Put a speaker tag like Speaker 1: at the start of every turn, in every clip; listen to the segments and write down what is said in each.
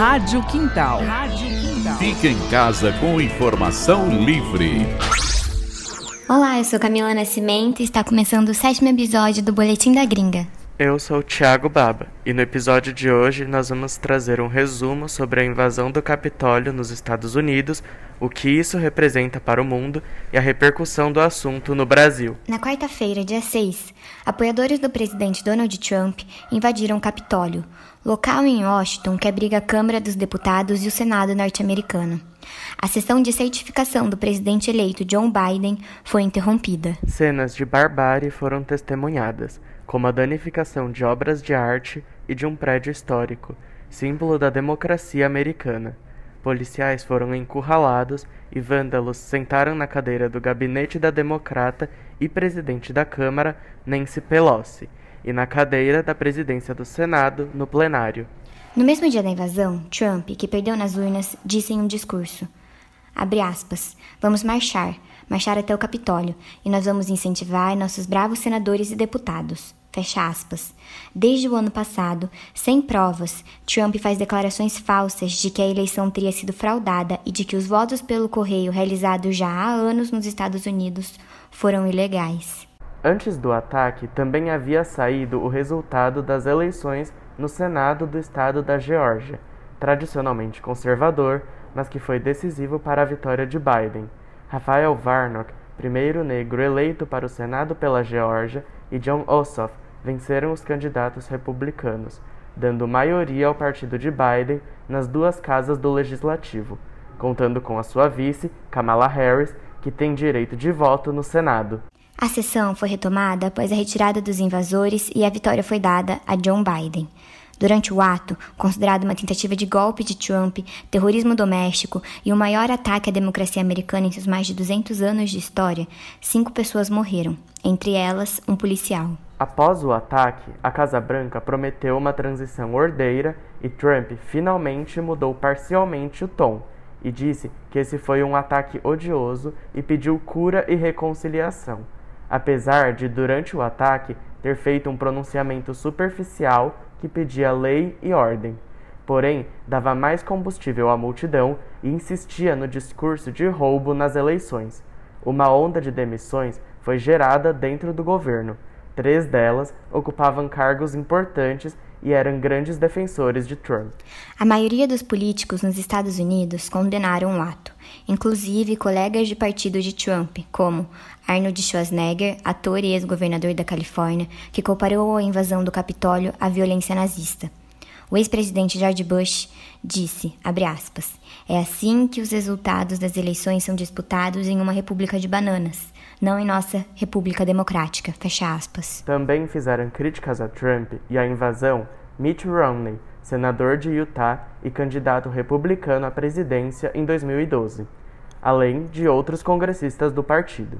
Speaker 1: Rádio Quintal. Rádio
Speaker 2: Quintal. Fique em casa com informação livre.
Speaker 3: Olá, eu sou Camila Nascimento e está começando o sétimo episódio do Boletim da Gringa.
Speaker 4: Eu sou o Thiago Baba e no episódio de hoje nós vamos trazer um resumo sobre a invasão do Capitólio nos Estados Unidos, o que isso representa para o mundo e a repercussão do assunto no Brasil.
Speaker 3: Na quarta-feira, dia 6, apoiadores do presidente Donald Trump invadiram o Capitólio, local em Washington que abriga a Câmara dos Deputados e o Senado norte-americano. A sessão de certificação do presidente eleito John Biden foi interrompida.
Speaker 4: Cenas de barbárie foram testemunhadas como a danificação de obras de arte e de um prédio histórico, símbolo da democracia americana. Policiais foram encurralados e vândalos sentaram na cadeira do gabinete da democrata e presidente da Câmara, Nancy Pelosi, e na cadeira da presidência do Senado, no plenário.
Speaker 3: No mesmo dia da invasão, Trump, que perdeu nas urnas, disse em um discurso: aspas, vamos marchar, marchar até o Capitólio, e nós vamos incentivar nossos bravos senadores e deputados. Fecha aspas. Desde o ano passado, sem provas, Trump faz declarações falsas de que a eleição teria sido fraudada e de que os votos pelo correio realizados já há anos nos Estados Unidos foram ilegais.
Speaker 4: Antes do ataque, também havia saído o resultado das eleições no Senado do estado da Geórgia, tradicionalmente conservador, mas que foi decisivo para a vitória de Biden. Rafael Warnock, primeiro negro eleito para o Senado pela Geórgia, e John Ossoff venceram os candidatos republicanos, dando maioria ao partido de Biden nas duas casas do legislativo, contando com a sua vice, Kamala Harris, que tem direito de voto no Senado.
Speaker 3: A sessão foi retomada após a retirada dos invasores e a vitória foi dada a John Biden. Durante o ato, considerado uma tentativa de golpe de Trump, terrorismo doméstico e o maior ataque à democracia americana em seus mais de 200 anos de história, cinco pessoas morreram, entre elas um policial.
Speaker 4: Após o ataque, a Casa Branca prometeu uma transição ordeira e Trump finalmente mudou parcialmente o tom e disse que esse foi um ataque odioso e pediu cura e reconciliação, apesar de, durante o ataque, ter feito um pronunciamento superficial que pedia lei e ordem. Porém, dava mais combustível à multidão e insistia no discurso de roubo nas eleições. Uma onda de demissões foi gerada dentro do governo. Três delas ocupavam cargos importantes e eram grandes defensores de Trump.
Speaker 3: A maioria dos políticos nos Estados Unidos condenaram o ato, inclusive colegas de partido de Trump, como Arnold Schwarzenegger, ator e ex-governador da Califórnia, que comparou a invasão do Capitólio à violência nazista. O ex-presidente George Bush disse, aspas, é assim que os resultados das eleições são disputados em uma república de bananas, não em nossa república democrática, fecha aspas.
Speaker 4: Também fizeram críticas a Trump e à invasão Mitt Romney, senador de Utah e candidato republicano à presidência em 2012, além de outros congressistas do partido.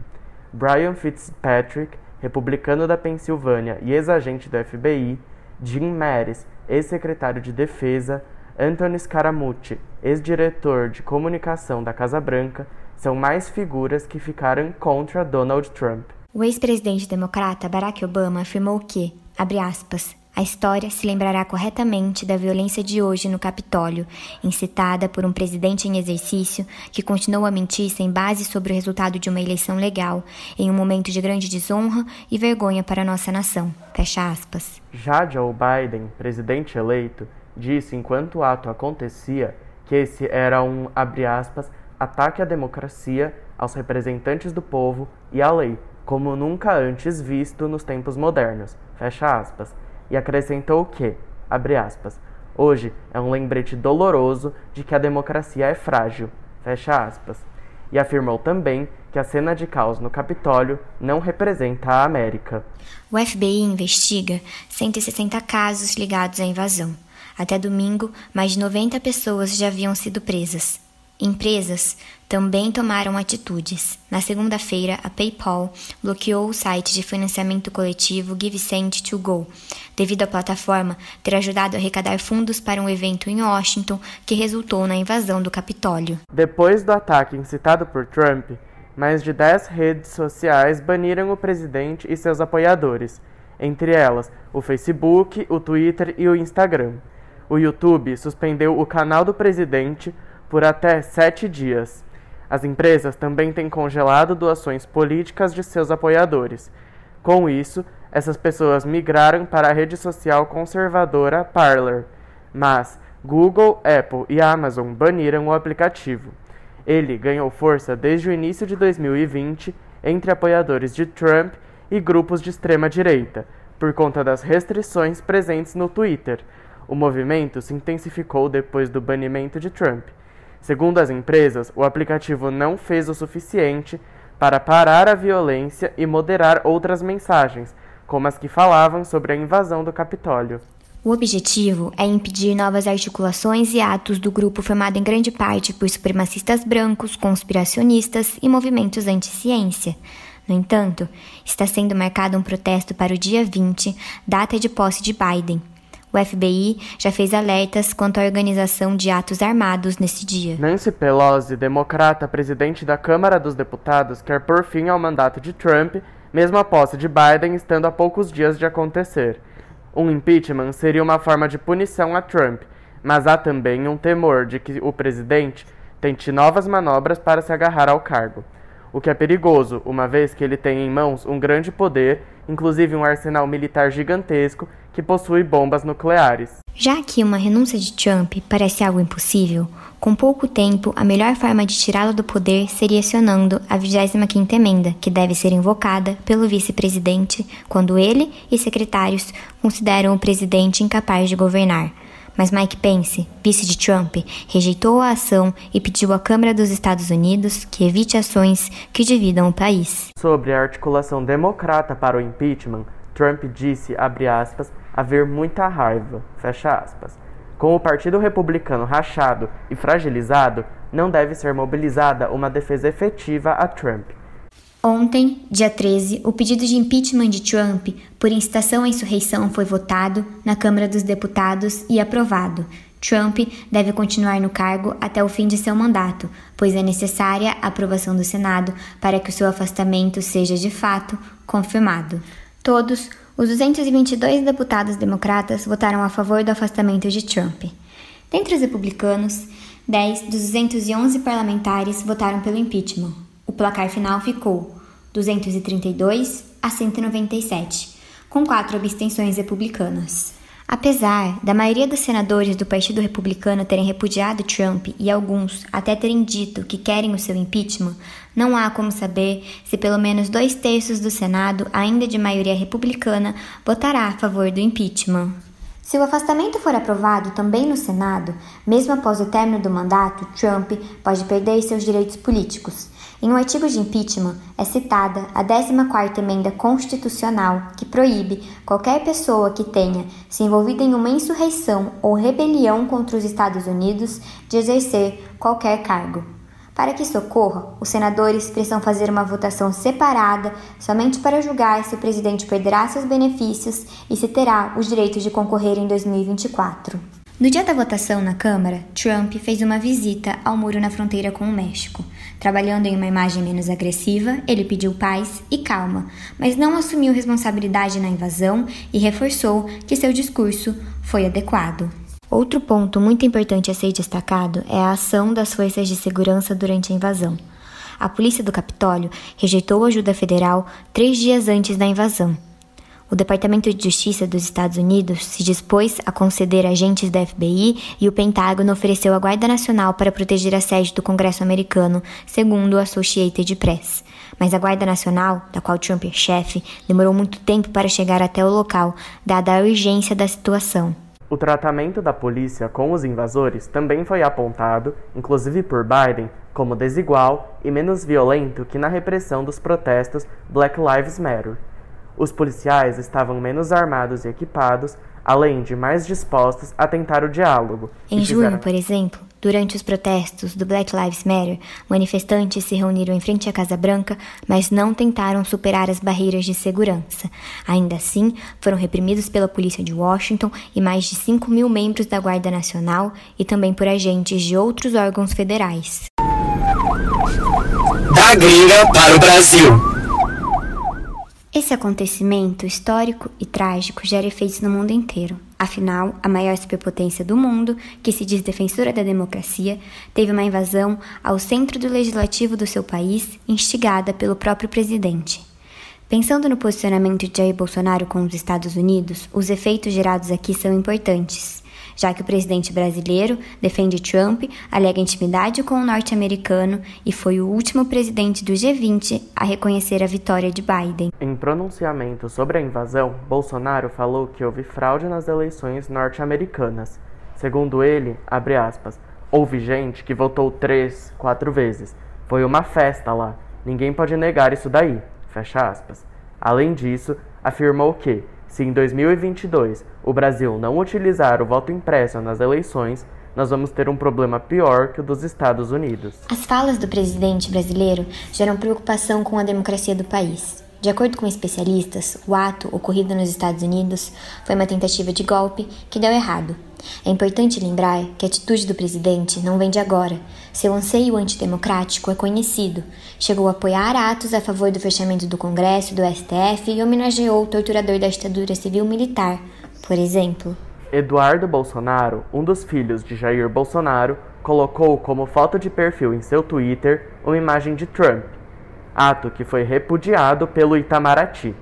Speaker 4: Brian Fitzpatrick, republicano da Pensilvânia e ex-agente do FBI, Jim Mattis, ex-secretário de Defesa, Anthony Scaramucci, ex-diretor de comunicação da Casa Branca, são mais figuras que ficaram contra Donald Trump.
Speaker 3: O ex-presidente democrata Barack Obama afirmou que, abre aspas, a história se lembrará corretamente da violência de hoje no Capitólio, incitada por um presidente em exercício que continuou a mentir sem base sobre o resultado de uma eleição legal, em um momento de grande desonra e vergonha para nossa nação. Fecha aspas.
Speaker 4: Já Joe Biden, presidente eleito, disse enquanto o ato acontecia que esse era um, abre aspas, ataque à democracia, aos representantes do povo e à lei, como nunca antes visto nos tempos modernos. Fecha aspas e acrescentou que, abre aspas, hoje é um lembrete doloroso de que a democracia é frágil, fecha aspas, e afirmou também que a cena de caos no Capitólio não representa a América.
Speaker 3: O FBI investiga 160 casos ligados à invasão. Até domingo, mais de 90 pessoas já haviam sido presas. Empresas também tomaram atitudes. Na segunda-feira, a PayPal bloqueou o site de financiamento coletivo GiveSend2Go, devido à plataforma ter ajudado a arrecadar fundos para um evento em Washington que resultou na invasão do Capitólio.
Speaker 4: Depois do ataque incitado por Trump, mais de 10 redes sociais baniram o presidente e seus apoiadores, entre elas o Facebook, o Twitter e o Instagram. O YouTube suspendeu o canal do presidente por até sete dias. As empresas também têm congelado doações políticas de seus apoiadores. Com isso, essas pessoas migraram para a rede social conservadora Parler, mas Google, Apple e Amazon baniram o aplicativo. Ele ganhou força desde o início de 2020 entre apoiadores de Trump e grupos de extrema direita, por conta das restrições presentes no Twitter. O movimento se intensificou depois do banimento de Trump. Segundo as empresas, o aplicativo não fez o suficiente para parar a violência e moderar outras mensagens, como as que falavam sobre a invasão do Capitólio.
Speaker 3: O objetivo é impedir novas articulações e atos do grupo formado em grande parte por supremacistas brancos, conspiracionistas e movimentos anti-ciência. No entanto, está sendo marcado um protesto para o dia 20, data de posse de Biden. O FBI já fez alertas quanto à organização de atos armados nesse dia.
Speaker 4: Nancy Pelosi, democrata presidente da Câmara dos Deputados, quer pôr fim ao mandato de Trump, mesmo a posse de Biden estando a poucos dias de acontecer. Um impeachment seria uma forma de punição a Trump, mas há também um temor de que o presidente tente novas manobras para se agarrar ao cargo o que é perigoso, uma vez que ele tem em mãos um grande poder, inclusive um arsenal militar gigantesco que possui bombas nucleares.
Speaker 3: Já que uma renúncia de Trump parece algo impossível, com pouco tempo, a melhor forma de tirá-lo do poder seria acionando a 25ª emenda, que deve ser invocada pelo vice-presidente quando ele e secretários consideram o presidente incapaz de governar. Mas Mike Pence, vice de Trump, rejeitou a ação e pediu à Câmara dos Estados Unidos que evite ações que dividam o país.
Speaker 4: Sobre a articulação democrata para o impeachment, Trump disse, abre aspas, haver muita raiva, fecha aspas. Com o Partido Republicano rachado e fragilizado, não deve ser mobilizada uma defesa efetiva a Trump.
Speaker 3: Ontem, dia 13, o pedido de impeachment de Trump por incitação à insurreição foi votado na Câmara dos Deputados e aprovado. Trump deve continuar no cargo até o fim de seu mandato, pois é necessária a aprovação do Senado para que o seu afastamento seja de fato confirmado. Todos os 222 deputados democratas votaram a favor do afastamento de Trump. Dentre os republicanos, 10 dos 211 parlamentares votaram pelo impeachment. O placar final ficou 232 a 197, com quatro abstenções republicanas. Apesar da maioria dos senadores do Partido Republicano terem repudiado Trump e alguns até terem dito que querem o seu impeachment, não há como saber se pelo menos dois terços do Senado, ainda de maioria republicana, votará a favor do impeachment. Se o afastamento for aprovado também no Senado, mesmo após o término do mandato, Trump pode perder seus direitos políticos. Em um artigo de impeachment é citada a 14ª emenda constitucional que proíbe qualquer pessoa que tenha se envolvido em uma insurreição ou rebelião contra os Estados Unidos de exercer qualquer cargo. Para que isso ocorra, os senadores precisam fazer uma votação separada somente para julgar se o presidente perderá seus benefícios e se terá os direitos de concorrer em 2024. No dia da votação na Câmara, Trump fez uma visita ao muro na fronteira com o México. Trabalhando em uma imagem menos agressiva, ele pediu paz e calma, mas não assumiu responsabilidade na invasão e reforçou que seu discurso foi adequado. Outro ponto muito importante a ser destacado é a ação das forças de segurança durante a invasão. A polícia do Capitólio rejeitou ajuda federal três dias antes da invasão. O Departamento de Justiça dos Estados Unidos se dispôs a conceder agentes da FBI e o Pentágono ofereceu a Guarda Nacional para proteger a sede do Congresso americano, segundo o Associated Press. Mas a Guarda Nacional, da qual Trump é chefe, demorou muito tempo para chegar até o local, dada a urgência da situação.
Speaker 4: O tratamento da polícia com os invasores também foi apontado, inclusive por Biden, como desigual e menos violento que na repressão dos protestos Black Lives Matter. Os policiais estavam menos armados e equipados, além de mais dispostos a tentar o diálogo.
Speaker 3: Em junho, por exemplo, durante os protestos do Black Lives Matter, manifestantes se reuniram em frente à Casa Branca, mas não tentaram superar as barreiras de segurança. Ainda assim, foram reprimidos pela polícia de Washington e mais de 5 mil membros da Guarda Nacional e também por agentes de outros órgãos federais.
Speaker 5: Da gringa para o Brasil.
Speaker 3: Esse acontecimento histórico e trágico gera efeitos no mundo inteiro. Afinal, a maior superpotência do mundo, que se diz defensora da democracia, teve uma invasão ao centro do legislativo do seu país, instigada pelo próprio presidente. Pensando no posicionamento de Jair Bolsonaro com os Estados Unidos, os efeitos gerados aqui são importantes, já que o presidente brasileiro defende Trump, alega intimidade com o norte-americano e foi o último presidente do G20 a reconhecer a vitória de Biden.
Speaker 4: Em pronunciamento sobre a invasão, Bolsonaro falou que houve fraude nas eleições norte-americanas. Segundo ele, abre aspas, houve gente que votou três, quatro vezes. Foi uma festa lá. Ninguém pode negar isso daí. Fecha aspas. Além disso, afirmou que, se em 2022 o Brasil não utilizar o voto impresso nas eleições, nós vamos ter um problema pior que o dos Estados Unidos.
Speaker 3: As falas do presidente brasileiro geram preocupação com a democracia do país. De acordo com especialistas, o ato ocorrido nos Estados Unidos foi uma tentativa de golpe que deu errado. É importante lembrar que a atitude do presidente não vem de agora. Seu anseio antidemocrático é conhecido. Chegou a apoiar atos a favor do fechamento do Congresso do STF e homenageou o torturador da ditadura civil-militar, por exemplo.
Speaker 4: Eduardo Bolsonaro, um dos filhos de Jair Bolsonaro, colocou como foto de perfil em seu Twitter uma imagem de Trump ato que foi repudiado pelo Itamaraty.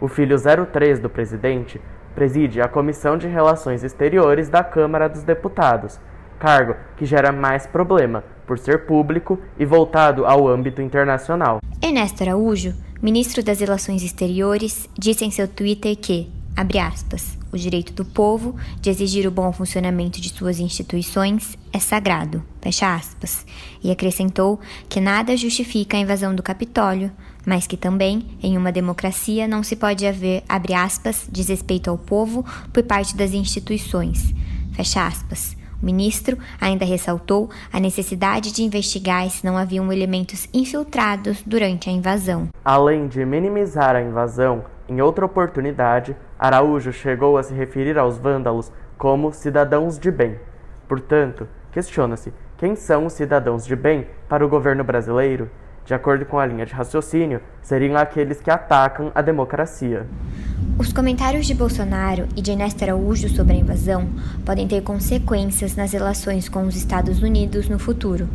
Speaker 4: O filho 03 do presidente preside a Comissão de Relações Exteriores da Câmara dos Deputados, cargo que gera mais problema por ser público e voltado ao âmbito internacional.
Speaker 3: Ernesto Araújo, ministro das Relações Exteriores, disse em seu Twitter que, abre aspas, o direito do povo de exigir o bom funcionamento de suas instituições é sagrado, fecha aspas, e acrescentou que nada justifica a invasão do Capitólio, mas que também, em uma democracia, não se pode haver, abre aspas, desrespeito ao povo por parte das instituições, fecha aspas. O ministro ainda ressaltou a necessidade de investigar se não haviam elementos infiltrados durante a invasão.
Speaker 4: Além de minimizar a invasão, em outra oportunidade, Araújo chegou a se referir aos vândalos como cidadãos de bem. Portanto, questiona-se quem são os cidadãos de bem para o governo brasileiro? De acordo com a linha de raciocínio, seriam aqueles que atacam a democracia.
Speaker 3: Os comentários de Bolsonaro e de Ernesto Araújo sobre a invasão podem ter consequências nas relações com os Estados Unidos no futuro.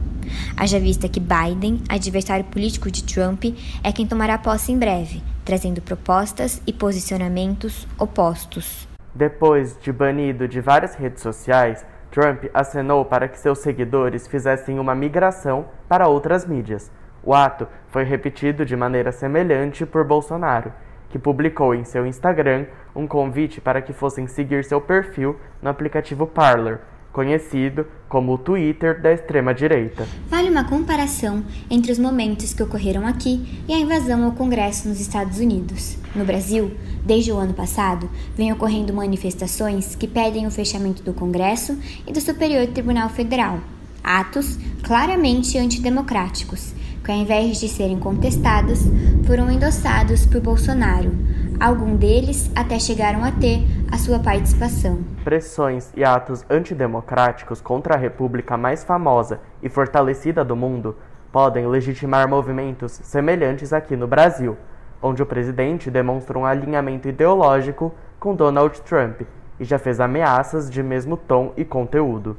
Speaker 3: Haja vista que Biden, adversário político de Trump, é quem tomará posse em breve, trazendo propostas e posicionamentos opostos.
Speaker 4: Depois de banido de várias redes sociais, Trump acenou para que seus seguidores fizessem uma migração para outras mídias. O ato foi repetido de maneira semelhante por Bolsonaro, que publicou em seu Instagram um convite para que fossem seguir seu perfil no aplicativo Parler, conhecido como o Twitter da extrema-direita.
Speaker 3: Vale uma comparação entre os momentos que ocorreram aqui e a invasão ao Congresso nos Estados Unidos. No Brasil, desde o ano passado, vem ocorrendo manifestações que pedem o fechamento do Congresso e do Superior Tribunal Federal, atos claramente antidemocráticos, que ao invés de serem contestados, foram endossados por Bolsonaro. Alguns deles até chegaram a ter a sua participação.
Speaker 4: Pressões e atos antidemocráticos contra a república mais famosa e fortalecida do mundo podem legitimar movimentos semelhantes aqui no Brasil, onde o presidente demonstra um alinhamento ideológico com Donald Trump e já fez ameaças de mesmo tom e conteúdo.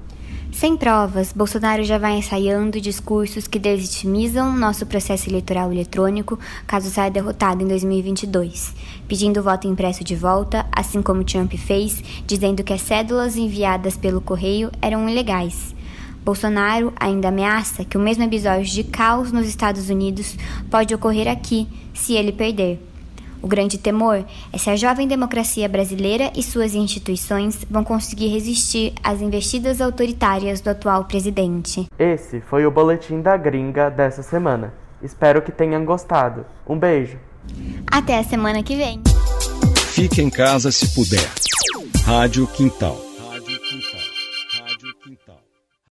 Speaker 3: Sem provas, Bolsonaro já vai ensaiando discursos que deslegitimizam nosso processo eleitoral eletrônico caso saia derrotado em 2022, pedindo o voto impresso de volta, assim como Trump fez, dizendo que as cédulas enviadas pelo correio eram ilegais. Bolsonaro ainda ameaça que o mesmo episódio de caos nos Estados Unidos pode ocorrer aqui se ele perder. O grande temor é se a jovem democracia brasileira e suas instituições vão conseguir resistir às investidas autoritárias do atual presidente.
Speaker 4: Esse foi o boletim da gringa dessa semana. Espero que tenham gostado. Um beijo.
Speaker 3: Até a semana que vem.
Speaker 5: Fique em casa se puder. Rádio Quintal.